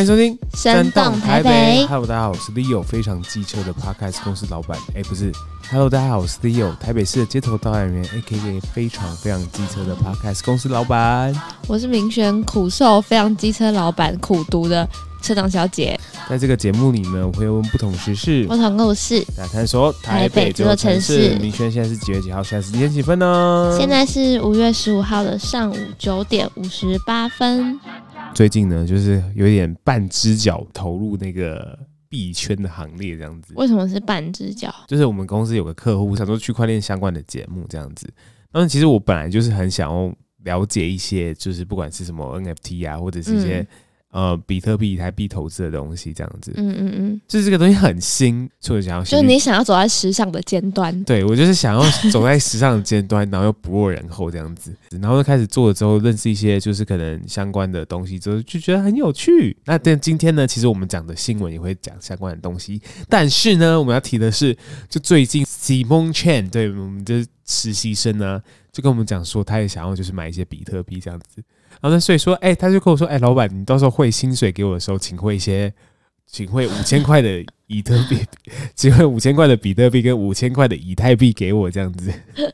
欢迎收听《声动台北》。Hello，大家好，我是 Leo，非常机车的 Podcast 公司老板。哎，不是，Hello，大家好，我是 Leo，台北市的街头导演员，AKA 非常非常机车的 Podcast 公司老板。我是明选苦受非常机车老板苦读的车长小姐。在这个节目里呢，我会问不同时事、不同故事，来探索台北这座城市。明轩现在是几月几号？现在时间几分呢？现在是五月十五号的上午九点五十八分。最近呢，就是有点半只脚投入那个币圈的行列，这样子。为什么是半只脚？就是我们公司有个客户想做区块链相关的节目，这样子。那其实我本来就是很想要了解一些，就是不管是什么 NFT 啊，或者是一些。嗯呃，比特币、以太币投资的东西这样子，嗯嗯嗯，就是这个东西很新，所以想要，就是你想要走在时尚的尖端，对，我就是想要走在时尚的尖端，然后又不落人后这样子，然后就开始做了之后，认识一些就是可能相关的东西之后，就觉得很有趣。那但今天呢，其实我们讲的新闻也会讲相关的东西，但是呢，我们要提的是，就最近 Simon Chen 对我们的实习生呢，就跟我们讲说，他也想要就是买一些比特币这样子。然后呢，所以说，哎、欸，他就跟我说，哎、欸，老板，你到时候汇薪水给我的时候，请汇一些，请汇五千块的比特币，请汇五千块的比特币跟五千块的以太币给我，这样子。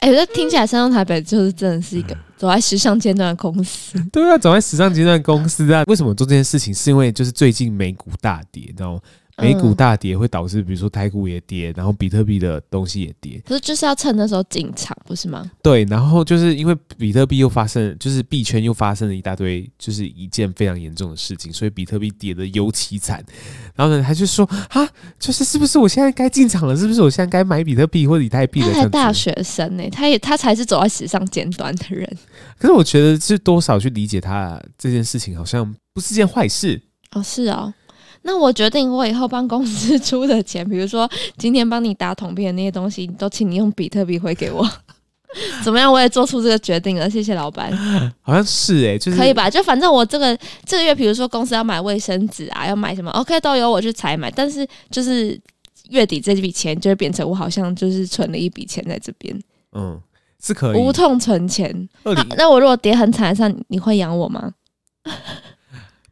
哎、欸，这听起来，山东台北就是真的是一个走在时尚尖端的公司。对啊，走在时尚尖端的公司啊。为什么做这件事情？是因为就是最近美股大跌，你知道吗？美股大跌会导致，比如说台股也跌，然后比特币的东西也跌。可是就是要趁那时候进场，不是吗？对，然后就是因为比特币又发生，就是币圈又发生了一大堆，就是一件非常严重的事情，所以比特币跌得尤其惨。然后呢，他就说啊，就是是不是我现在该进场了？是不是我现在该买比特币或者以太币了？他才大学生呢、欸，他也他才是走在时尚尖端的人。可是我觉得是多少去理解他这件事情，好像不是件坏事哦。是哦。那我决定，我以后帮公司 出的钱，比如说今天帮你打统编的那些东西，都请你用比特币汇给我，怎么样？我也做出这个决定了，谢谢老板。好像是哎、欸，就是可以吧？就反正我这个这个月，比如说公司要买卫生纸啊，要买什么，OK，都由我去采买。但是就是月底这笔钱就会变成我好像就是存了一笔钱在这边。嗯，是可以无痛存钱。那那我如果跌很惨上，你会养我吗？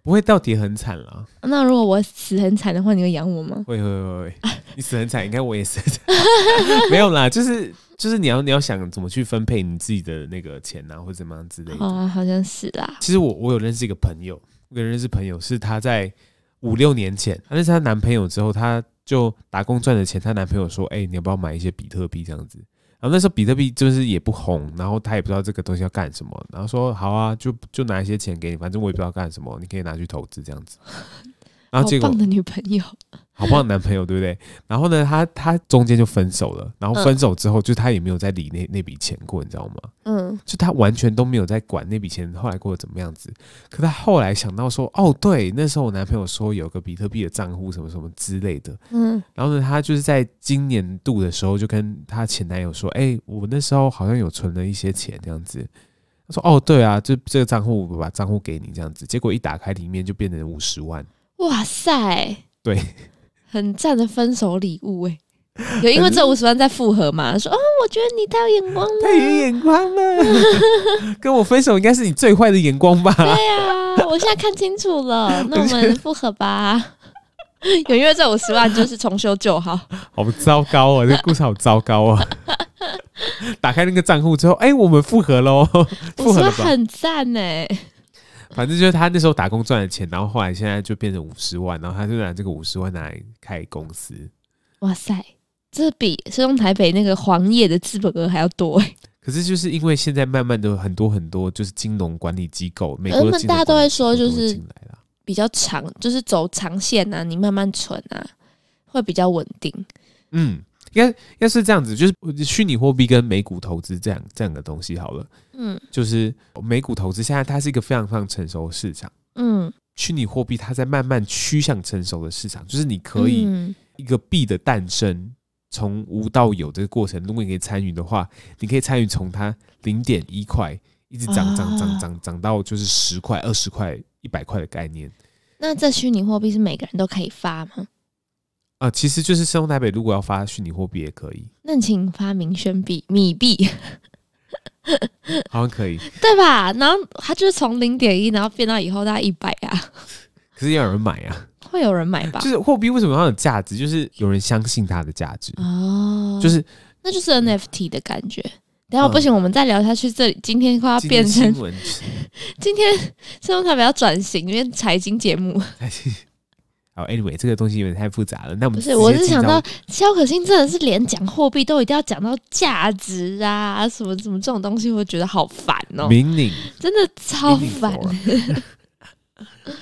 不会到底很惨了。那如果我死很惨的话，你会养我吗？会会会会。你死很惨，应该我也死很惨。没有啦，就是就是你要你要想怎么去分配你自己的那个钱啊，或者怎么样之类的。哦，好像是啦。其实我我有认识一个朋友，我有认识朋友是她在五六年前，她认识她男朋友之后，她就打工赚的钱，她男朋友说：“哎、欸，你要不要买一些比特币这样子？”然后那时候比特币就是也不红，然后他也不知道这个东西要干什么，然后说好啊，就就拿一些钱给你，反正我也不知道干什么，你可以拿去投资这样子。然后结果棒的女朋友，好棒的男朋友，对不对？然后呢，他他中间就分手了，然后分手之后，就他也没有再理那那笔钱过，你知道吗？嗯，就他完全都没有在管那笔钱后来过得怎么样子。可他后来想到说，哦，对，那时候我男朋友说有个比特币的账户什么什么之类的，嗯，然后呢，他就是在今年度的时候就跟他前男友说，哎，我那时候好像有存了一些钱这样子。他说，哦，对啊，就这个账户，我把账户给你这样子。结果一打开，里面就变成五十万。哇塞，对，很赞的分手礼物哎！有因为这五十万在复合嘛？说哦，我觉得你太有眼光了，太有眼光了，跟我分手应该是你最坏的眼光吧？对呀，我现在看清楚了，那我们复合吧。有因为这五十万就是重修旧好，好糟糕啊！这个故事好糟糕啊！打开那个账户之后，哎，我们复合喽，复合？很赞哎。反正就是他那时候打工赚的钱，然后后来现在就变成五十万，然后他就拿这个五十万拿来开公司。哇塞，这比声动台北那个黄页的资本额还要多哎！可是就是因为现在慢慢的很多很多就是金融管理机构，美国的大家都会说就是比较长，就是走长线啊，你慢慢存啊，会比较稳定。嗯。应该应该是这样子，就是虚拟货币跟美股投资这样这样的东西好了。嗯，就是美股投资现在它是一个非常非常成熟的市场。嗯，虚拟货币它在慢慢趋向成熟的市场，就是你可以一个币的诞生从无到有这个过程，如果你可以参与的话，你可以参与从它零点一块一直涨涨涨涨涨到就是十块、二十块、一百块的概念。那这虚拟货币是每个人都可以发吗？啊、呃，其实就是声动台北，如果要发虚拟货币也可以。那你请发明宣币、米币，好像可以，对吧？然后它就是从零点一，然后变到以后大概一百啊。可是要有人买啊，会有人买吧？就是货币为什么要有价值？就是有人相信它的价值哦，就是那就是 NFT 的感觉。等下不行，嗯、我们再聊下去。这里今天快要变成今天，今天新闻台北要转型，因为财经节目。好，Anyway，这个东西有点太复杂了。那我们不是，我是想到肖可欣真的是连讲货币都一定要讲到价值啊，什么什么这种东西，我觉得好烦哦。明领 真的超烦。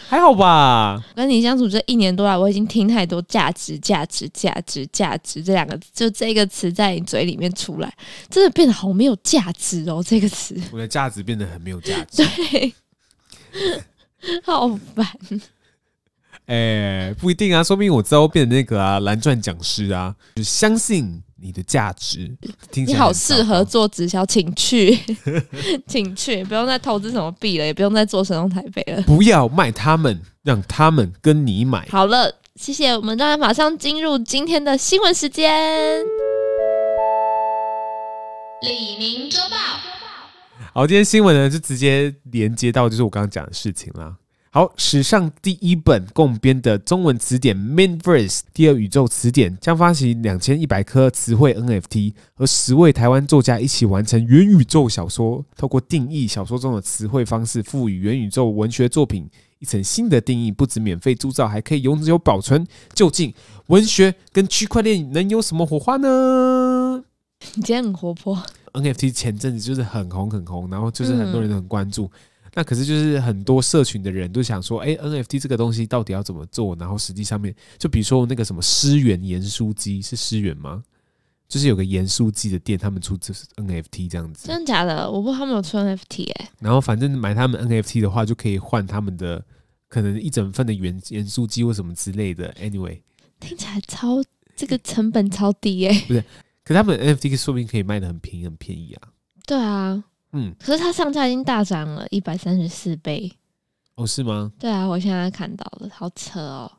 还好吧，跟你相处这一年多来，我已经听太多“价值”“价值”“价值”“价值”这两个字，就这个词在你嘴里面出来，真的变得好没有价值哦。这个词，我的价值变得很没有价值，对，好烦。哎、欸，不一定啊，说不定我之后变成那个啊蓝钻讲师啊，就相信你的价值。听起来你好适合做直销，请去，请去，不用再投资什么币了，也不用再做神农台北了。不要卖他们，让他们跟你买。好了，谢谢，我们当然马上进入今天的新闻时间。李宁周报。好，今天新闻呢就直接连接到就是我刚刚讲的事情啦。好，史上第一本共编的中文词典《Mainverse 第二宇宙词典》将发行两千一百颗词汇 NFT，和十位台湾作家一起完成元宇宙小说，透过定义小说中的词汇方式，赋予元宇宙文学作品一层新的定义。不止免费铸造，还可以永久保存。究竟文学跟区块链能有什么火花呢？你今天很活泼。NFT 前阵子就是很红很红，然后就是很多人都很关注。嗯那可是就是很多社群的人都想说，哎，NFT 这个东西到底要怎么做？然后实际上面，就比如说那个什么诗源盐酥鸡是诗源吗？就是有个盐酥鸡的店，他们出就是 NFT 这样子。真的假的？我不知道他们有出 NFT 哎、欸。然后反正买他们 NFT 的话，就可以换他们的可能一整份的盐盐酥鸡或什么之类的。Anyway，听起来超这个成本超低哎、欸。不是，可是他们 NFT 说不定可以卖的很便宜很便宜啊。对啊。嗯，可是它上架已经大涨了一百三十四倍哦，是吗？对啊，我现在看到了，好扯哦。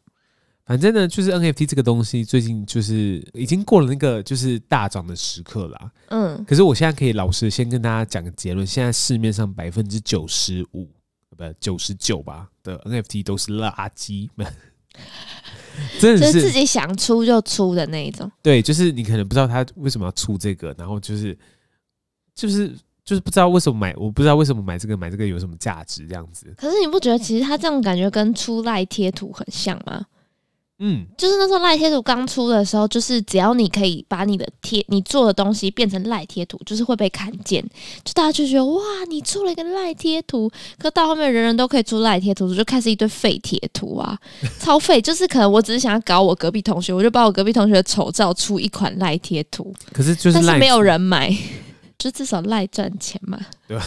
反正呢，就是 NFT 这个东西最近就是已经过了那个就是大涨的时刻啦。嗯，可是我现在可以老实先跟大家讲个结论，现在市面上百分之九十五不九十九吧的 NFT 都是垃圾，真的是自己想出就出的那一种。对，就是你可能不知道他为什么要出这个，然后就是就是。就是不知道为什么买，我不知道为什么买这个买这个有什么价值这样子。可是你不觉得其实它这种感觉跟出赖贴图很像吗？嗯，就是那时候赖贴图刚出的时候，就是只要你可以把你的贴你做的东西变成赖贴图，就是会被看见，就大家就觉得哇，你出了一个赖贴图。可到后面人人都可以出赖贴图，就开始一堆废贴图啊，超废。就是可能我只是想要搞我隔壁同学，我就把我隔壁同学的丑照出一款赖贴图，可是就是但是没有人买。就至少赖赚钱嘛，对吧？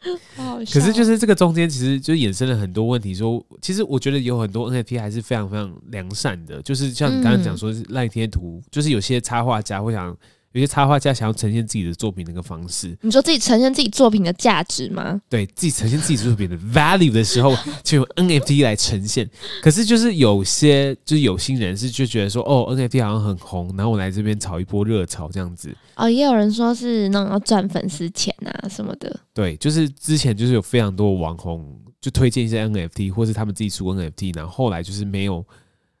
可是就是这个中间，其实就衍生了很多问题。说，其实我觉得有很多 NFT 还是非常非常良善的，就是像你刚刚讲说是赖贴图，嗯、就是有些插画家会想。有些插画家想要呈现自己的作品那个方式，你说自己呈现自己作品的价值吗？对，自己呈现自己作品的 value 的时候，就用 NFT 来呈现。可是就是有些就是有心人士就觉得说，哦，NFT 好像很红，然后我来这边炒一波热潮这样子。哦，也有人说是那种要赚粉丝钱啊什么的。对，就是之前就是有非常多网红就推荐一些 NFT，或是他们自己出 NFT，然后后来就是没有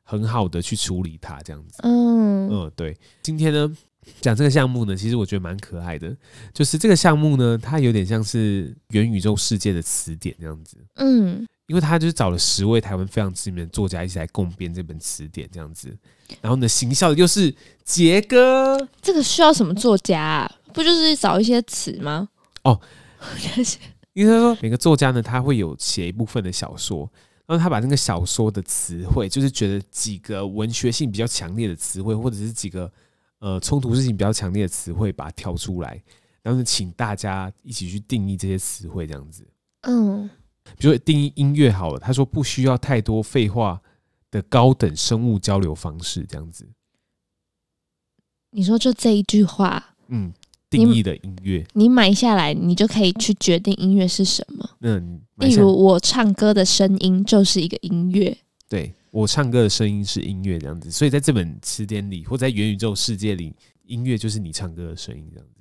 很好的去处理它这样子。嗯嗯，对。今天呢？讲这个项目呢，其实我觉得蛮可爱的。就是这个项目呢，它有点像是元宇宙世界的词典这样子。嗯，因为他就是找了十位台湾非常知名的作家一起来共编这本词典这样子。然后呢，行销的又是杰哥。这个需要什么作家啊？不就是找一些词吗？哦，因为他说每个作家呢，他会有写一部分的小说，然后他把那个小说的词汇，就是觉得几个文学性比较强烈的词汇，或者是几个。呃，冲突性比较强烈的词汇，把它挑出来，然后呢，请大家一起去定义这些词汇，这样子。嗯，比如说定义音乐好了，他说不需要太多废话的高等生物交流方式，这样子。你说就这一句话，嗯，定义的音乐，你买下来，你就可以去决定音乐是什么。嗯，例如我唱歌的声音就是一个音乐。对。我唱歌的声音是音乐这样子，所以在这本词典里，或在元宇宙世界里，音乐就是你唱歌的声音这样子。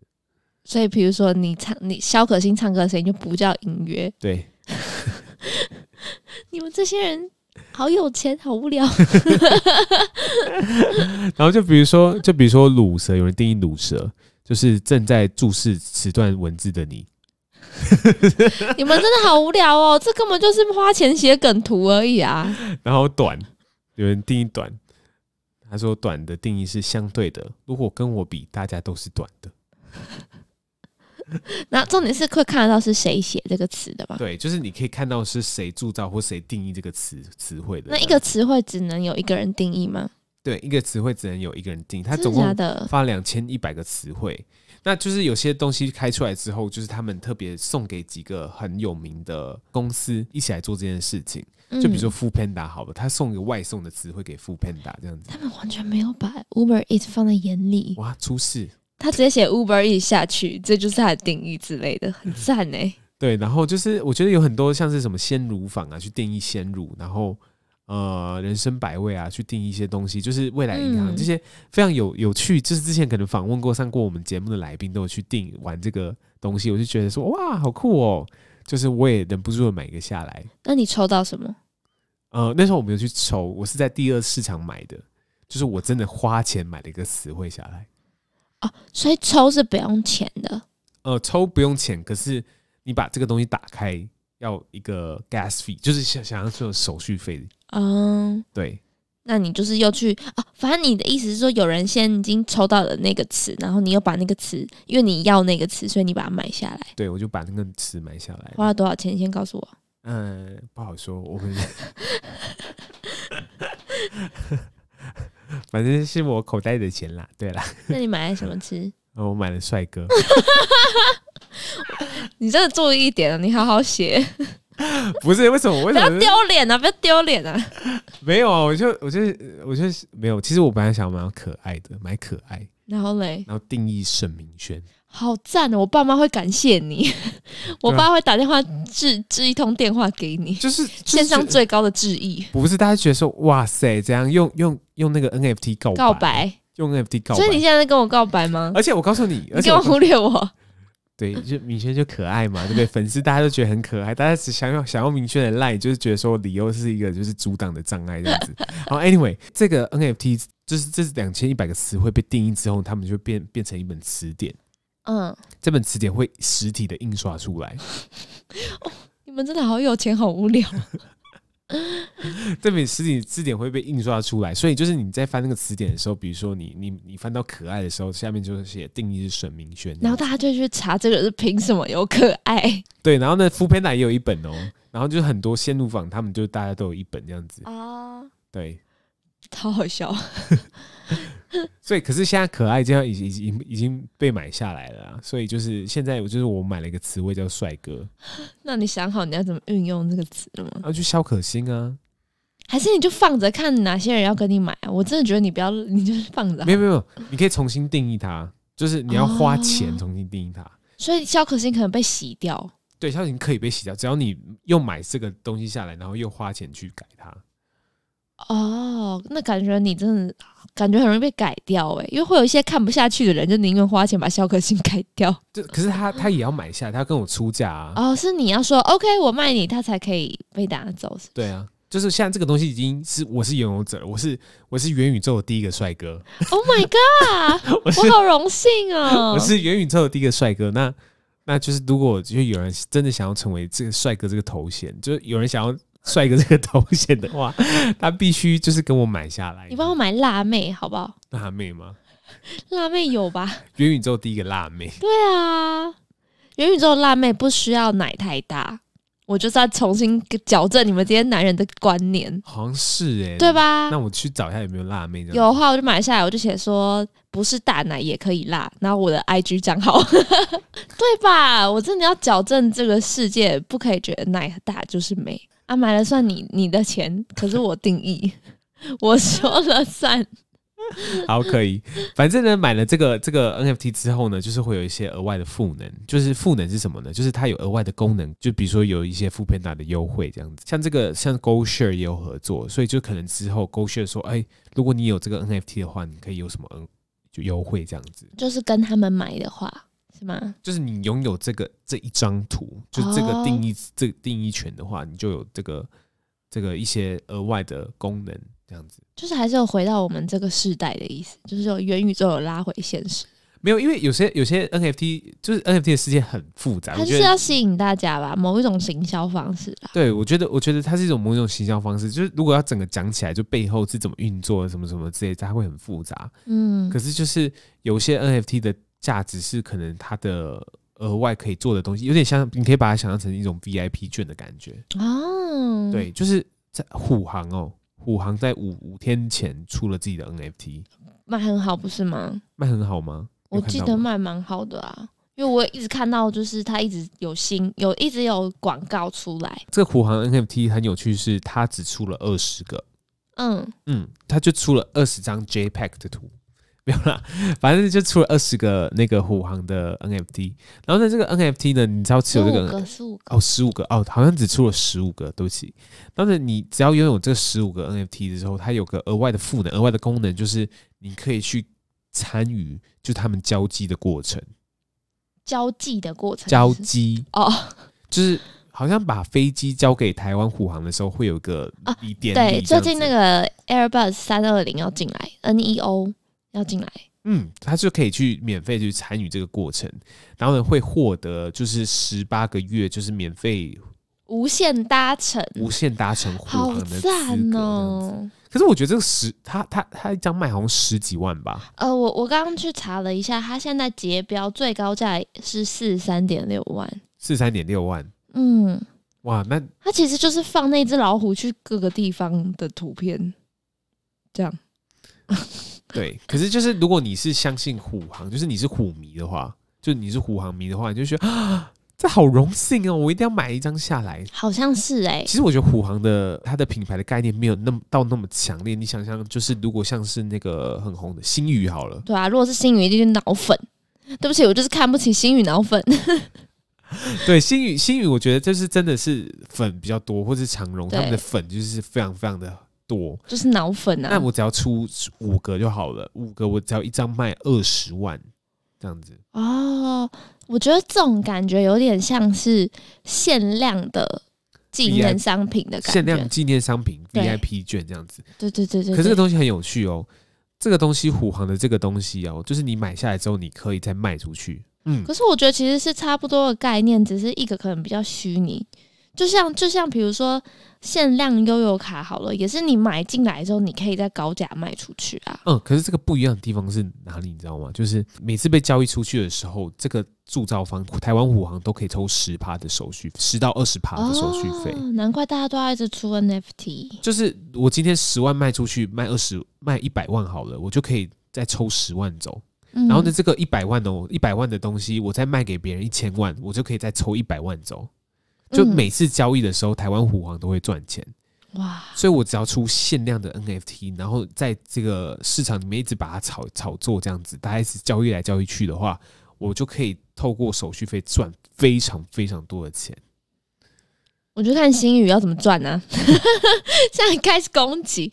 所以，比如说你唱你肖可欣唱歌的声音就不叫音乐。对。你们这些人好有钱，好无聊。然后就比如说，就比如说鲁蛇，有人定义鲁蛇就是正在注视此段文字的你。你们真的好无聊哦，这根本就是花钱写梗图而已啊。然后短，有人定义短，他说短的定义是相对的，如果跟我比，大家都是短的。那重点是会看得到是谁写这个词的吧？对，就是你可以看到是谁铸造或谁定义这个词词汇的。那一个词汇只能有一个人定义吗？对，一个词汇只能有一个人定义。他总共发两千一百个词汇，那就是有些东西开出来之后，就是他们特别送给几个很有名的公司一起来做这件事情。就比如说 Foodpanda 好了，他送一个外送的词汇给 Foodpanda 这样子。他们完全没有把 Uber Eats 放在眼里。哇，出事！他直接写 Uber Eats 下去，这就是他的定义之类的，很赞哎。对，然后就是我觉得有很多像是什么鲜乳坊啊，去定义鲜乳，然后呃人生百味啊，去定义一些东西，就是未来银行、嗯、这些非常有有趣，就是之前可能访问过、上过我们节目的来宾都有去定玩这个东西，我就觉得说哇，好酷哦！就是我也忍不住的买一个下来。那你抽到什么？呃，那时候我没有去抽，我是在第二市场买的，就是我真的花钱买了一个词汇下来。哦，所以抽是不用钱的。呃，抽不用钱，可是你把这个东西打开要一个 gas fee，就是想想要做手续费。嗯，对。那你就是又去哦，反正你的意思是说，有人先已经抽到了那个词，然后你又把那个词，因为你要那个词，所以你把它买下来。对，我就把那个词买下来。花了多少钱？你先告诉我。嗯，不好说，我们。反正是我口袋的钱啦。对啦，那你买了什么吃？我买了帅哥。你真的注意一点啊！你好好写。不是为什么？为什么？不要丢脸啊！不要丢脸啊！没有啊，我就我就我就没有。其实我本来想买可爱的，买可爱。然后嘞？然后定义沈明轩。好赞哦！我爸妈会感谢你，我爸会打电话致致一通电话给你，就是线上最高的致意。不是大家觉得说哇塞，这样用用用那个 NFT 告告白，用 NFT 告白。所以你现在在跟我告白吗？而且我告诉你，而且你干嘛忽略我？对，就明轩就可爱嘛，对不对？粉丝大家都觉得很可爱，大家只想要想要明轩的 line，就是觉得说理由是一个就是阻挡的障碍这样子。好，anyway，这个 NFT 就是这是两千一百个词汇被定义之后，他们就变变成一本词典。嗯，这本词典会实体的印刷出来。哦，你们真的好有钱，好无聊。这本实体字典会被印刷出来，所以就是你在翻那个词典的时候，比如说你你你翻到可爱的时候，下面就是写定义是沈明轩，然后大家就去查这个是凭什么有可爱？对，然后呢，Foodpanda 也有一本哦，然后就是很多线路坊他们就大家都有一本这样子啊，对，超好笑。所以，可是现在可爱这样已经已经已经被买下来了，所以就是现在我就是我买了一个词汇叫帅哥。那你想好你要怎么运用这个词了吗？要去肖可欣啊，还是你就放着看哪些人要跟你买啊？我真的觉得你不要，你就是放着。没有没有，你可以重新定义它，就是你要花钱重新定义它。哦，所以肖可欣可能被洗掉。对，肖可欣可以被洗掉，只要你又买这个东西下来，然后又花钱去改它。哦，那感觉你真的感觉很容易被改掉哎，因为会有一些看不下去的人，就宁愿花钱把肖可欣改掉。就可是他他也要买下，他要跟我出价啊。哦，是你要说 OK，我卖你，他才可以被打走？对啊，就是现在这个东西已经是我是拥有者，我是我是元宇宙的第一个帅哥。Oh my god，我，我好荣幸哦！我是元宇宙的第一个帅哥。那那就是如果就有人真的想要成为这个帅哥这个头衔，就是有人想要。帅哥这个头衔的话，他必须就是跟我买下来。你帮我买辣妹好不好？辣妹吗？辣妹有吧？元宇宙第一个辣妹。对啊，元宇宙辣妹不需要奶太大，我就是要重新矫正你们这些男人的观念。好像是哎、欸，对吧？那我去找一下有没有辣妹。有的话我就买下来，我就写说不是大奶也可以辣，然后我的 IG 账号，对吧？我真的要矫正这个世界，不可以觉得奶大就是美。啊，买了算你你的钱，可是我定义，我说了算。好，可以。反正呢，买了这个这个 NFT 之后呢，就是会有一些额外的赋能。就是赋能是什么呢？就是它有额外的功能，就比如说有一些 Foodpanda 的优惠这样子。像这个像 GoShare 也有合作，所以就可能之后 GoShare 说，哎，如果你有这个 NFT 的话，你可以有什么嗯就优惠这样子。就是跟他们买的话。是吗？就是你拥有这个这一张图，就这个定义、哦、这个定义权的话，你就有这个这个一些额外的功能，这样子。就是还是有回到我们这个世代的意思，就是有元宇宙有拉回现实。没有，因为有些有些 NFT 就是 NFT 的世界很复杂，它是要吸引大家吧，某一种行销方式啦。对，我觉得我觉得它是一种某一种行销方式，就是如果要整个讲起来，就背后是怎么运作，什么什么之类的，它会很复杂。嗯，可是就是有些 NFT 的价值是可能它的额外可以做的东西，有点像你可以把它想象成一种 VIP 券的感觉哦。对，就是在虎航哦，虎航在五五天前出了自己的 NFT，卖很好，不是吗？卖很好吗？我记得卖蛮好的啊，因为我一直看到，就是它一直有新有一直有广告出来。这个虎航 NFT 很有趣，是它只出了二十个，嗯嗯，它就出了二十张 JPEG 的图，没有啦，反正就出了二十个那个虎航的 NFT。然后呢，这个 NFT 呢，你知道持有这个十五个哦，十五个哦，好像只出了十五个，对不起。但是你只要拥有这十五个 NFT 的时候，它有个额外的赋能，额外的功能就是你可以去。参与就他们交际的过程，交际的过程，交机哦，就是好像把飞机交给台湾虎航的时候，会有个啊，对，最近那个 Airbus 三二零要进来，NEO 要进来，嗯，他就可以去免费去参与这个过程，然后呢会获得就是十八个月就是免费无限搭乘，无限搭乘虎航的资格哦。可是我觉得这个十，他他他一张卖好像十几万吧？呃，我我刚刚去查了一下，他现在结标最高价是四十三点六万，四十三点六万。嗯，哇，那他其实就是放那只老虎去各个地方的图片，这样。对，可是就是如果你是相信虎航，就是你是虎迷的话，就你是虎航迷的话，你就觉得啊。这好荣幸哦！我一定要买一张下来。好像是哎、欸。其实我觉得虎航的它的品牌的概念没有那么到那么强烈。你想想，就是如果像是那个很红的星宇好了。对啊，如果是星宇，一定是脑粉。对不起，我就是看不起星宇脑粉。对，星宇星宇，我觉得就是真的是粉比较多，或是长荣他们的粉就是非常非常的多，就是脑粉啊。那我只要出五个就好了，五个我只要一张卖二十万。这样子哦，我觉得这种感觉有点像是限量的纪念商品的感觉，限量纪念商品 VIP 券这样子。对对对对。可是这个东西很有趣哦，这个东西虎航的这个东西哦，就是你买下来之后，你可以再卖出去。嗯。可是我觉得其实是差不多的概念，只是一个可能比较虚拟。就像就像比如说限量悠游卡好了，也是你买进来之后，你可以在高价卖出去啊。嗯，可是这个不一样的地方是哪里？你知道吗？就是每次被交易出去的时候，这个铸造方台湾虎航都可以抽十趴的手续，十到二十趴的手续费。哦，难怪大家都要一直出 NFT。就是我今天十万卖出去，卖二十卖一百万好了，我就可以再抽十万走。嗯。然后呢，这个一百万哦，一百万的东西，我再卖给别人一千万，我就可以再抽一百万走。就每次交易的时候，台湾虎王都会赚钱哇！所以我只要出限量的 NFT，然后在这个市场里面一直把它炒炒作这样子，大家一直交易来交易去的话，我就可以透过手续费赚非常非常多的钱。我就看新宇要怎么赚呢、啊？现在开始攻击。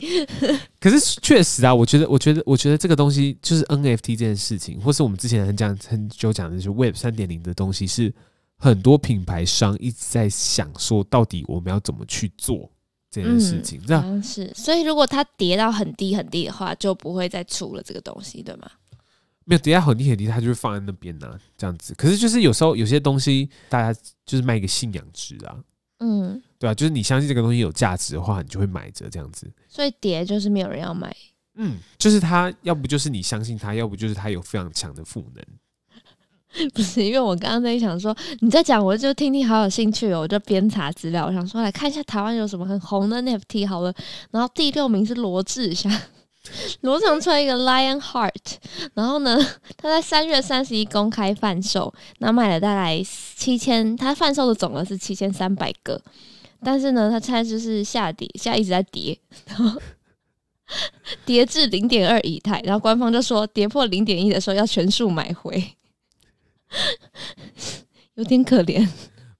可是确实啊，我觉得，我觉得，我觉得这个东西就是 NFT 这件事情，或是我们之前很讲很久讲的就是 Web 三点零的东西是。很多品牌商一直在想说，到底我们要怎么去做这件事情？这、嗯、样是，所以如果它跌到很低很低的话，就不会再出了这个东西，对吗？没有跌到很低很低，它就会放在那边呢、啊，这样子。可是就是有时候有些东西，大家就是卖一个信仰值啊，嗯，对啊，就是你相信这个东西有价值的话，你就会买着这样子。所以跌就是没有人要买，嗯，就是它要不就是你相信它，要不就是它有非常强的赋能。不是，因为我刚刚在想说你在讲，我就听听，好有兴趣哦，我就边查资料，我想说来看一下台湾有什么很红的 NFT 好了。然后第六名是罗志祥，罗志祥出来一个 Lion Heart，然后呢，他在三月三十一公开贩售，那卖了大概七千，他贩售的总额是七千三百个，但是呢，他现在就是下跌，现在一直在跌，然后跌至零点二以太，然后官方就说跌破零点一的时候要全数买回。有点可怜，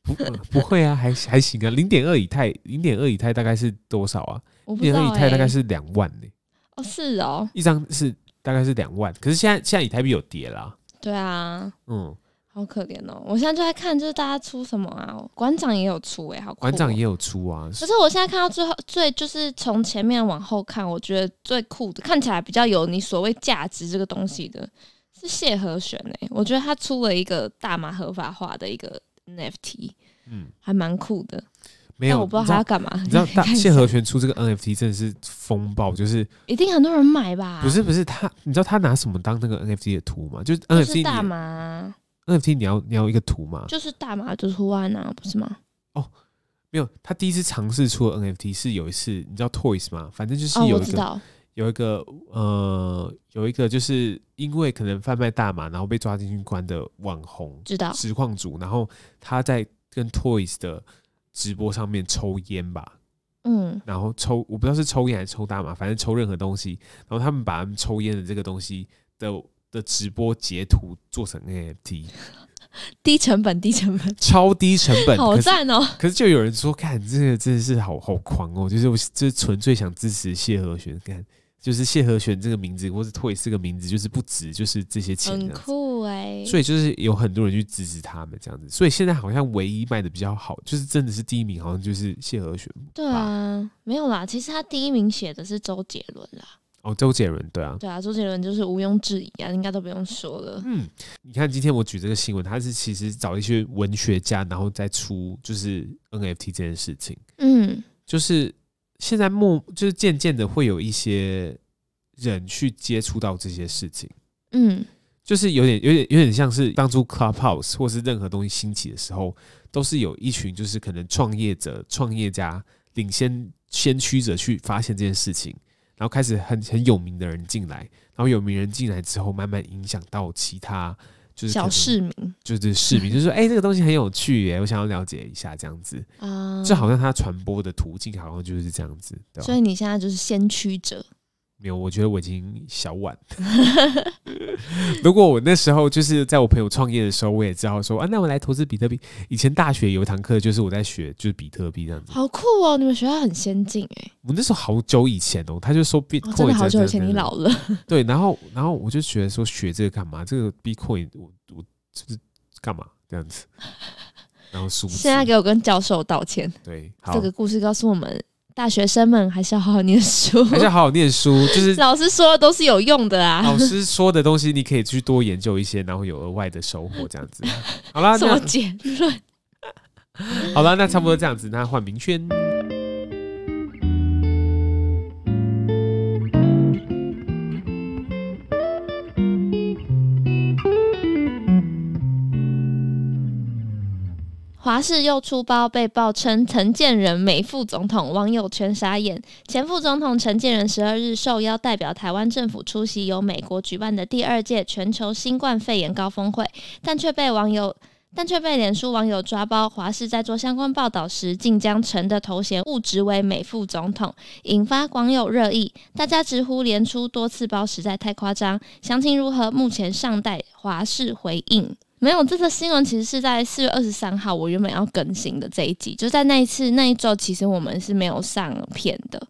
不不会啊，还还行啊，零点二以太，零点二以太大概是多少啊？零点二以太大概是两万呢、欸。哦，是哦，一张是大概是两万，可是现在现在以太币有跌啦。对啊，嗯，好可怜哦！我现在就在看，就是大家出什么啊？馆长也有出哎、欸，好、哦，馆长也有出啊。可是我现在看到最后，最就是从前面往后看，我觉得最酷的，看起来比较有你所谓价值这个东西的，是谢和弦哎、欸。我觉得他出了一个大麻合法化的一个 NFT，嗯，还蛮酷的。没有，但我不知道他要干嘛。你知道，大谢和弦出这个 NFT 真的是风暴，就是一定很多人买吧？不是不是他，你知道他拿什么当那个 NFT 的图吗？就是 NFT 大麻。NFT 你要你要一个图吗？就是大麻的图案啊，不是吗？哦，没有，他第一次尝试出的 NFT 是有一次，你知道 Toys 吗？反正就是有一个、哦、有一个呃有一个就是因为可能贩卖大麻，然后被抓进去关的网红，知道实况组，然后他在跟 Toys 的直播上面抽烟吧，嗯，然后抽我不知道是抽烟还是抽大麻，反正抽任何东西，然后他们把他们抽烟的这个东西的。的直播截图做成 NFT，低成本，低成本，超低成本，好赞哦！可是就有人说，看这个真的是好好狂哦，就是我就是纯粹想支持谢和弦，看就是谢和弦这个名字，或是 Toyz 这个名字，就是不值，就是这些钱，很酷哎、欸。所以就是有很多人去支持他们这样子，所以现在好像唯一卖的比较好，就是真的是第一名，好像就是谢和弦。对啊，没有啦，其实他第一名写的是周杰伦啦。哦，周杰伦对啊，对啊，周杰伦就是毋庸置疑啊，应该都不用说了。嗯，你看今天我举这个新闻，他是其实找一些文学家，然后再出就是 NFT 这件事情。嗯，就是现在默，就是渐渐的会有一些人去接触到这些事情。嗯，就是有点有点有点像是当初 Clubhouse 或是任何东西兴起的时候，都是有一群就是可能创业者、创业家领先先驱者去发现这件事情。然后开始很很有名的人进来，然后有名人进来之后，慢慢影响到其他就是小市民，就是市民，就是说，哎、欸，这个东西很有趣耶，我想要了解一下，这样子啊，就好像它传播的途径好像就是这样子，对吧？所以你现在就是先驱者。没有，我觉得我已经小晚。如果我那时候就是在我朋友创业的时候，我也知道说啊，那我来投资比特币。以前大学有一堂课就是我在学，就是比特币这样子。好酷哦！你们学校很先进哎。我那时候好久以前哦，他就说 Bitcoin，、哦、真的好久以前，你老了。对，然后然后我就觉得说学这个干嘛？这个 Bitcoin 我我就是干嘛这样子？然后现在给我跟教授道歉。对，这个故事告诉我们。大学生们还是要好好念书，还是要好好念书。就是老师说的都是有用的啊，老师说的东西你可以去多研究一些，然后有额外的收获。这样子，好啦，什么结论？好了，那差不多这样子，那换明轩。华视又出包，被曝称陈建仁美副总统，网友全傻眼。前副总统陈建仁十二日受邀代表台湾政府出席由美国举办的第二届全球新冠肺炎高峰会，但却被网友但却被脸书网友抓包。华视在做相关报道时，竟将陈的头衔误植为美副总统，引发网友热议。大家直呼连出多次包实在太夸张。详情如何？目前尚待华视回应。没有，这个新闻其实是在四月二十三号，我原本要更新的这一集，就在那一次那一周，其实我们是没有上片的，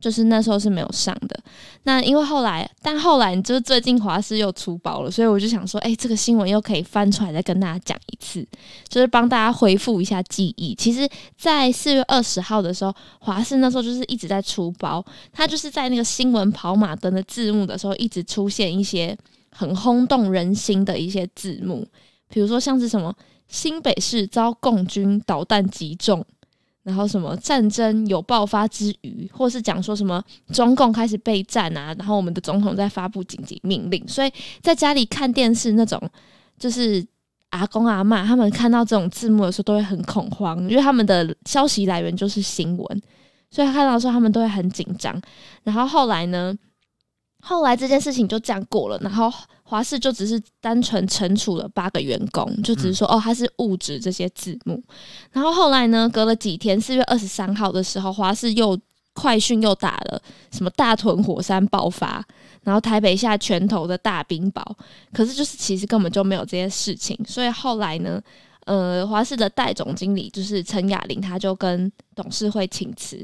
就是那时候是没有上的。那因为后来，但后来就是最近华视又出包了，所以我就想说，哎，这个新闻又可以翻出来再跟大家讲一次，就是帮大家恢复一下记忆。其实，在四月二十号的时候，华视那时候就是一直在出包，它就是在那个新闻跑马灯的字幕的时候，一直出现一些很轰动人心的一些字幕。比如说像是什么新北市遭共军导弹击中，然后什么战争有爆发之余，或是讲说什么中共开始备战啊，然后我们的总统在发布紧急命令，所以在家里看电视那种，就是阿公阿嬷他们看到这种字幕的时候都会很恐慌，因为他们的消息来源就是新闻，所以看到的时候他们都会很紧张。然后后来呢，后来这件事情就这样过了，然后。华视就只是单纯惩处了八个员工，就只是说哦，他是误植这些字幕。然后后来呢，隔了几天，四月二十三号的时候，华视又快讯又打了什么大屯火山爆发，然后台北下拳头的大冰雹。可是就是其实根本就没有这些事情。所以后来呢，呃，华视的代总经理就是陈雅玲，他就跟董事会请辞。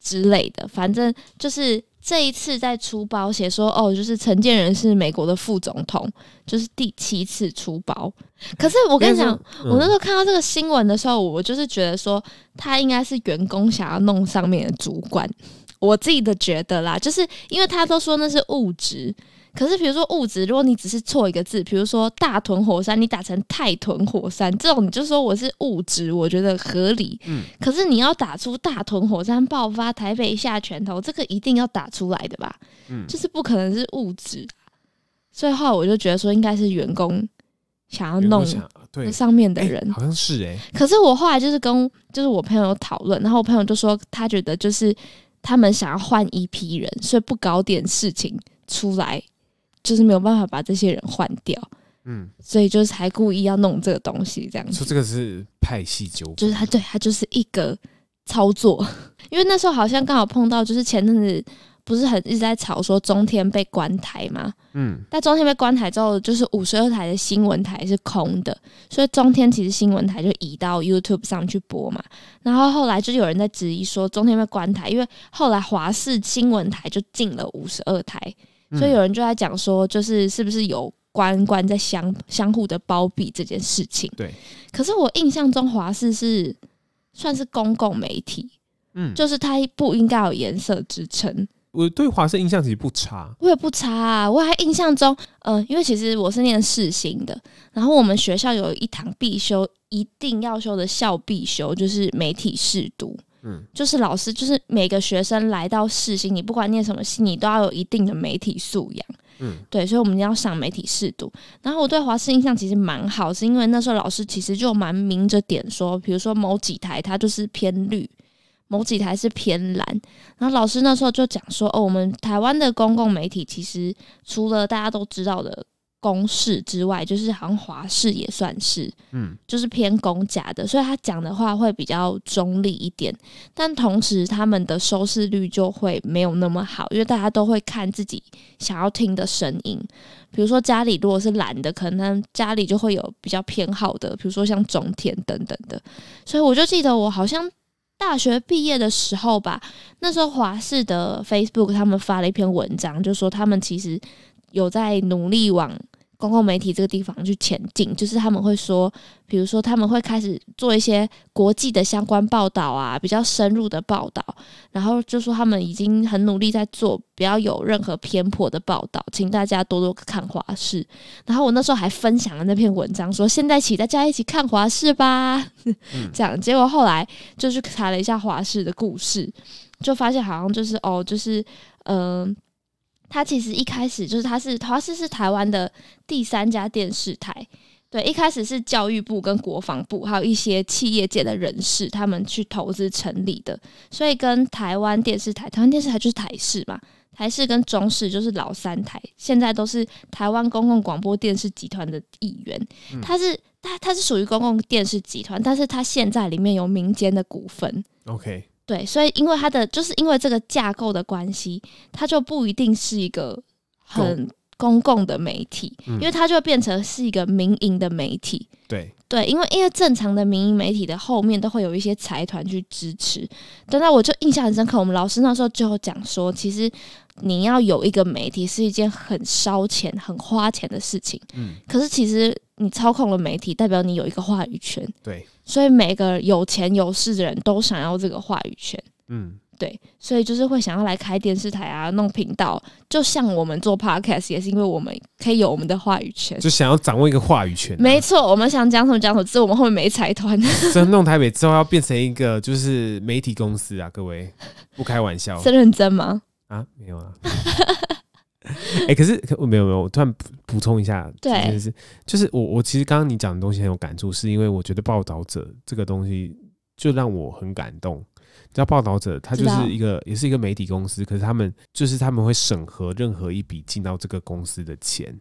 之类的，反正就是这一次在出包写说哦，就是陈建仁是美国的副总统，就是第七次出包。可是我跟你讲，嗯、我那时候看到这个新闻的时候，我就是觉得说他应该是员工想要弄上面的主管，我自己的觉得啦，就是因为他都说那是误植。可是，比如说物质，如果你只是错一个字，比如说大屯火山，你打成太屯火山，这种你就说我是物质，我觉得合理。嗯。可是你要打出大屯火山爆发，台北下拳头，这个一定要打出来的吧？嗯。就是不可能是物质。所以后来我就觉得说，应该是员工想要弄那上面的人，欸、好像是哎、欸。可是我后来就是跟就是我朋友讨论，然后我朋友就说，他觉得就是他们想要换一批人，所以不搞点事情出来。就是没有办法把这些人换掉，嗯，所以就是才故意要弄这个东西，这样子。说这个是派系纠纷，就是他对他就是一个操作，因为那时候好像刚好碰到，就是前阵子不是很一直在吵说中天被关台嘛，嗯，但中天被关台之后，就是五十二台的新闻台是空的，所以中天其实新闻台就移到 YouTube 上去播嘛，然后后来就有人在质疑说中天被关台，因为后来华视新闻台就进了五十二台。所以有人就在讲说，就是是不是有关关在相相互的包庇这件事情？对。可是我印象中华视是算是公共媒体，嗯，就是它不应该有颜色之称。我对华视印象其实不差，我也不差啊。我还印象中，嗯、呃，因为其实我是念世新的，然后我们学校有一堂必修，一定要修的校必修就是媒体试读。嗯，就是老师，就是每个学生来到世新，你不管念什么系，你都要有一定的媒体素养。嗯，对，所以我们要上媒体识读。然后我对华视印象其实蛮好，是因为那时候老师其实就蛮明着点说，比如说某几台它就是偏绿，某几台是偏蓝。然后老师那时候就讲说，哦，我们台湾的公共媒体其实除了大家都知道的。公式之外，就是好像华视也算是，嗯，就是偏公家的，所以他讲的话会比较中立一点，但同时他们的收视率就会没有那么好，因为大家都会看自己想要听的声音。比如说家里如果是蓝的，可能家里就会有比较偏好的，比如说像中天等等的。所以我就记得我好像大学毕业的时候吧，那时候华视的 Facebook 他们发了一篇文章，就说他们其实有在努力往。公共媒体这个地方去前进，就是他们会说，比如说他们会开始做一些国际的相关报道啊，比较深入的报道，然后就说他们已经很努力在做，不要有任何偏颇的报道，请大家多多看华视。然后我那时候还分享了那篇文章，说现在起大家一起看华视吧，这样。结果后来就去查了一下华视的故事，就发现好像就是哦，就是嗯。他其实一开始就是，他是华视是台湾的第三家电视台，对，一开始是教育部跟国防部还有一些企业界的人士他们去投资成立的，所以跟台湾电视台，台湾电视台就是台视嘛，台视跟中视就是老三台，现在都是台湾公共广播电视集团的一员，它是它它是属于公共电视集团，但是它现在里面有民间的股份，OK。对，所以因为它的就是因为这个架构的关系，它就不一定是一个很公共的媒体，嗯、因为它就变成是一个民营的媒体。对对，因为因为正常的民营媒体的后面都会有一些财团去支持。等到我就印象很深刻，我们老师那时候就讲说，其实你要有一个媒体是一件很烧钱、很花钱的事情。嗯，可是其实你操控了媒体，代表你有一个话语权。对。所以每个有钱有势的人都想要这个话语权，嗯，对，所以就是会想要来开电视台啊，弄频道，就像我们做 podcast 也是因为我们可以有我们的话语权，就想要掌握一个话语权啊。没错，我们想讲什么讲什么，只是我们后面没财团。真弄台北之后要变成一个就是媒体公司啊，各位不开玩笑，是认真吗？啊，没有啊。哎、欸，可是可没有没有，我突然补充一下，对，就是就是我我其实刚刚你讲的东西很有感触，是因为我觉得报道者这个东西就让我很感动。你知道报道者，他就是一个也是一个媒体公司，可是他们就是他们会审核任何一笔进到这个公司的钱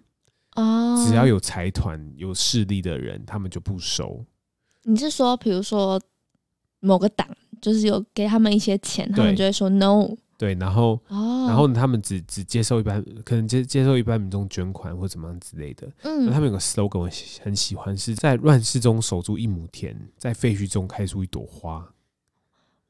哦，只要有财团有势力的人，他们就不收。你是说，比如说某个党就是有给他们一些钱，他们就会说 no。对，然后，哦、然后他们只只接受一般，可能接接受一般民众捐款或怎么样之类的。嗯，他们有个 slogan 我很喜欢，是在乱世中守住一亩田，在废墟中开出一朵花。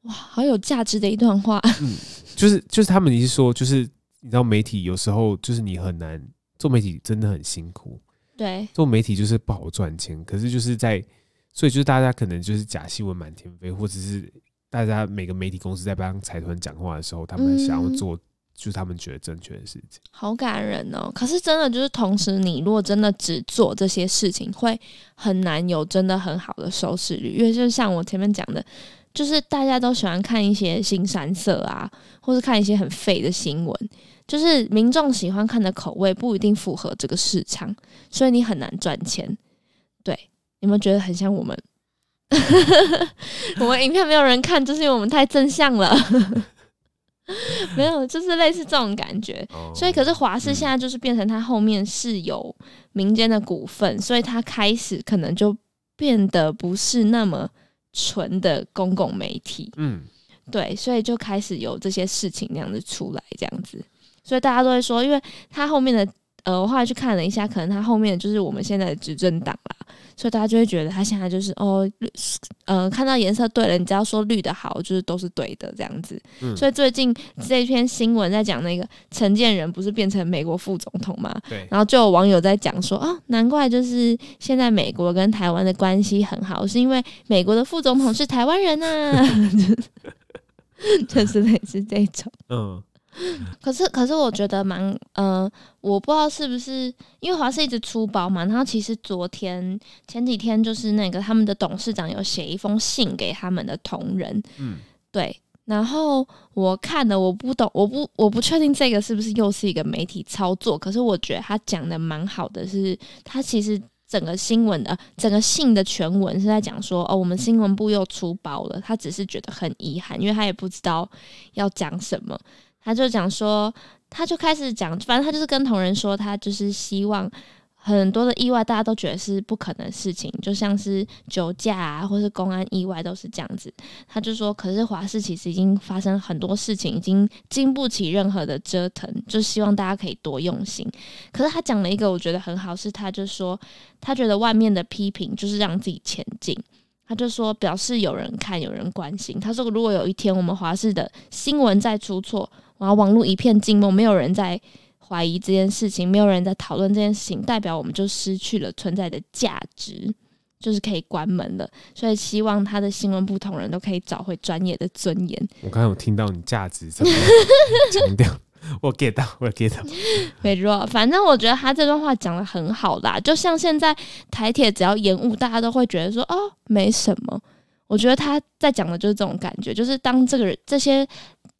哇，好有价值的一段话。嗯，就是就是他们，你是说，就是你知道媒体有时候就是你很难做媒体，真的很辛苦。对，做媒体就是不好赚钱，可是就是在，所以就是大家可能就是假新闻满天飞，或者是大家每个媒体公司在帮财团讲话的时候，他们想要做。就是他们觉得正确的事情，好感人哦。可是真的就是，同时你如果真的只做这些事情，会很难有真的很好的收视率。因为就像我前面讲的，就是大家都喜欢看一些新山色啊，或是看一些很废的新闻，就是民众喜欢看的口味不一定符合这个市场，所以你很难赚钱。对，有没有觉得很像我们？我们影片没有人看，就是因为我们太正向了。没有，就是类似这种感觉，所以可是华视现在就是变成它后面是有民间的股份，所以它开始可能就变得不是那么纯的公共媒体，嗯，对，所以就开始有这些事情那样子出来，这样子，所以大家都会说，因为它后面的。呃，我后来去看了一下，可能他后面就是我们现在的执政党啦，所以大家就会觉得他现在就是哦，呃，看到颜色对了，你只要说绿的好，就是都是对的这样子。嗯、所以最近这篇新闻在讲那个陈建仁不是变成美国副总统嘛？对。然后就有网友在讲说，哦，难怪就是现在美国跟台湾的关系很好，是因为美国的副总统是台湾人啊，就是类似这种。嗯。可是，可是我觉得蛮，嗯、呃，我不知道是不是因为华视一直出包嘛。然后其实昨天前几天就是那个他们的董事长有写一封信给他们的同仁，嗯，对。然后我看了，我不懂，我不我不确定这个是不是又是一个媒体操作。可是我觉得他讲的蛮好的是，是他其实整个新闻的整个信的全文是在讲说，哦，我们新闻部又出包了。他只是觉得很遗憾，因为他也不知道要讲什么。他就讲说，他就开始讲，反正他就是跟同仁说，他就是希望很多的意外，大家都觉得是不可能的事情，就像是酒驾啊，或是公安意外都是这样子。他就说，可是华视其实已经发生很多事情，已经经不起任何的折腾，就希望大家可以多用心。可是他讲了一个我觉得很好，是他就说，他觉得外面的批评就是让自己前进。他就说，表示有人看，有人关心。他说，如果有一天我们华视的新闻再出错，然后网络一片静默，没有人在怀疑这件事情，没有人在讨论这件事情，代表我们就失去了存在的价值，就是可以关门了。所以希望他的新闻部同仁都可以找回专业的尊严。我刚才有听到你价值怎么 强调，我 get 到，我 get 到。没错，反正我觉得他这段话讲的很好啦。就像现在台铁只要延误，大家都会觉得说哦没什么。我觉得他在讲的就是这种感觉，就是当这个人这些。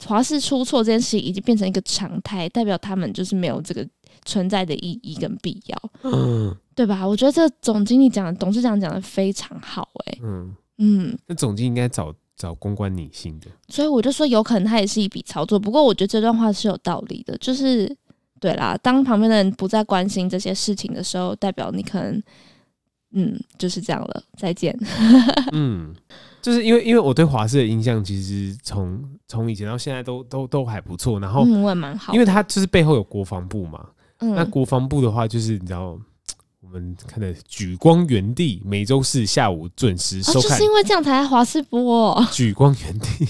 华氏出错这件事情已经变成一个常态，代表他们就是没有这个存在的意义跟必要，嗯，对吧？我觉得这总经理讲的、董事长讲的非常好、欸，哎，嗯。嗯，那总经理应该找找公关女性的，所以我就说有可能他也是一笔操作。不过我觉得这段话是有道理的，就是对啦，当旁边的人不再关心这些事情的时候，代表你可能，嗯，就是这样了，再见，嗯。就是因为因为我对华视的印象其实从从以前到现在都都都还不错，然后嗯，我也蛮好，因为它就是背后有国防部嘛，嗯，那国防部的话就是你知道我们看的举光原地每周四下午准时收看，哦，就是因为这样才在华视播哦，莒光原地，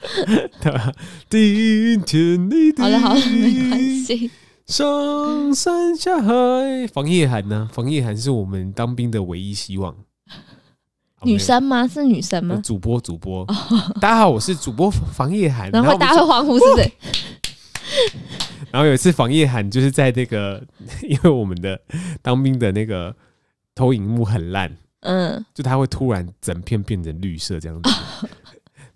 对吧？第一天你好了好了，没关系，上山下海，房夜涵呢？房夜涵是我们当兵的唯一希望。女生吗？是女生吗？主播，主播。大家好，我是主播房夜涵。然后大家会欢呼，是不是？然后有一次房夜涵就是在那个，因为我们的当兵的那个投影幕很烂，嗯，就他会突然整片变成绿色这样子，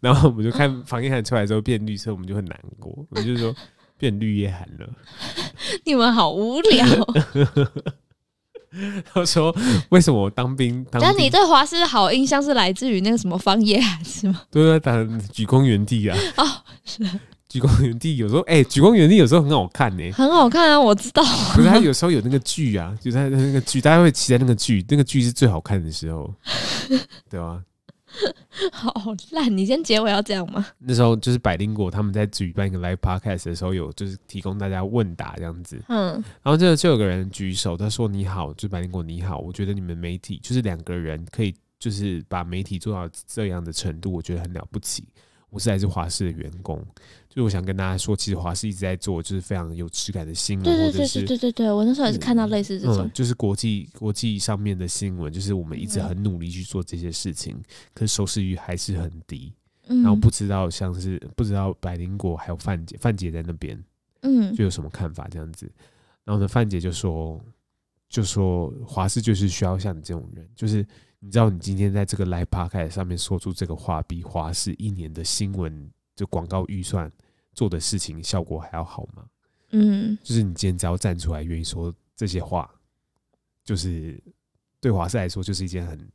然后我们就看房夜涵出来之后变绿色，我们就很难过，我们就说变绿叶寒了。你们好无聊。他说：“为什么我当兵？当兵但你对华师的好印象是来自于那个什么方叶寒是吗？对啊，打举光原地啊。哦，是 举光园地，有时候哎，莒光原地有时候很好看呢、欸，很好看啊，我知道。可是他有时候有那个剧啊，就是他那个剧，大家会期待那个剧，那个剧是最好看的时候，对吧？” 好烂！你先结尾要这样吗？那时候就是百灵果他们在举办一个 live podcast 的时候，有就是提供大家问答这样子。嗯，然后就就有个人举手，他说：“你好，就是百灵果你好，我觉得你们媒体就是两个人可以就是把媒体做到这样的程度，我觉得很了不起。我是来自华视的员工，就我想跟大家说，其实华视一直在做就是非常有质感的新闻，对对对对对对对，我那时候也是看到类似这种，嗯、就是国际国际上面的新闻，就是我们一直很努力去做这些事情，嗯、可是收视率还是很低。嗯、然后不知道像是不知道百灵果还有范姐，范姐在那边，嗯，就有什么看法这样子。然后呢，范姐就说，就说华视就是需要像你这种人，就是。你知道你今天在这个 Live Podcast 上面说出这个话，比华视一年的新闻就广告预算做的事情效果还要好吗？嗯，就是你今天只要站出来愿意说这些话，就是对华视来说就是一件很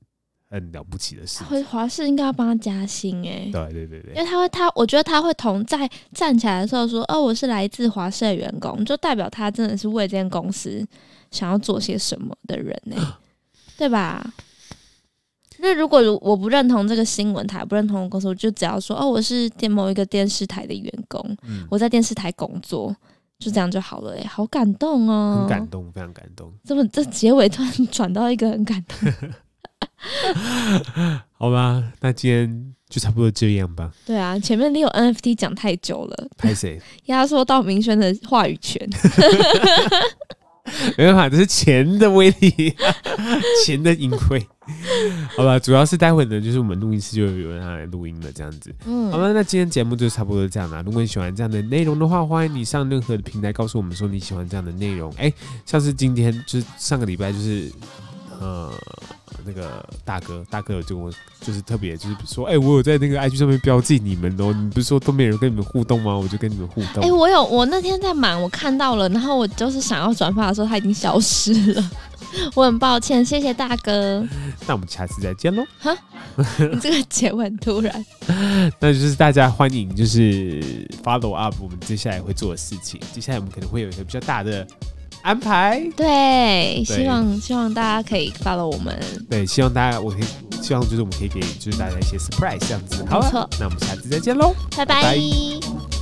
很了不起的事。华视应该要帮他加薪哎、欸，对对对对，因为他会他，我觉得他会同在站起来的时候说，哦，我是来自华视的员工，就代表他真的是为这间公司想要做些什么的人呢、欸，对吧？那如果我不认同这个新闻台，不认同公司，我就只要说哦，我是电某一个电视台的员工，嗯、我在电视台工作，就这样就好了。哎，好感动哦，很感动，非常感动。怎么这结尾突然转到一个很感动？好吧，那今天就差不多这样吧。对啊，前面你有 NFT 讲太久了，拍谁？压缩到明轩的话语权。没办法，这是钱的威力，钱的隐晦。好吧，主要是待会呢，就是我们录音室就有人来录音了，这样子。嗯，好了，那今天节目就差不多这样啦。如果你喜欢这样的内容的话，欢迎你上任何的平台告诉我们说你喜欢这样的内容。哎、欸，像是今天就是上个礼拜就是。呃，那个大哥，大哥有就我就是特别就是说，哎、欸，我有在那个 IG 上面标记你们哦，你不是说都没人跟你们互动吗？我就跟你们互动。哎、欸，我有，我那天在忙，我看到了，然后我就是想要转发的时候，他已经消失了，我很抱歉，谢谢大哥。那我们下次再见喽。哈，你 这个结尾很突然。那就是大家欢迎，就是 follow up 我们接下来会做的事情。接下来我们可能会有一个比较大的。安排对，希望希望大家可以 follow 我们。对，希望大家我可以希望就是我们可以给就是大家一些 surprise 这样子。好，那我们下次再见喽，拜拜。拜拜。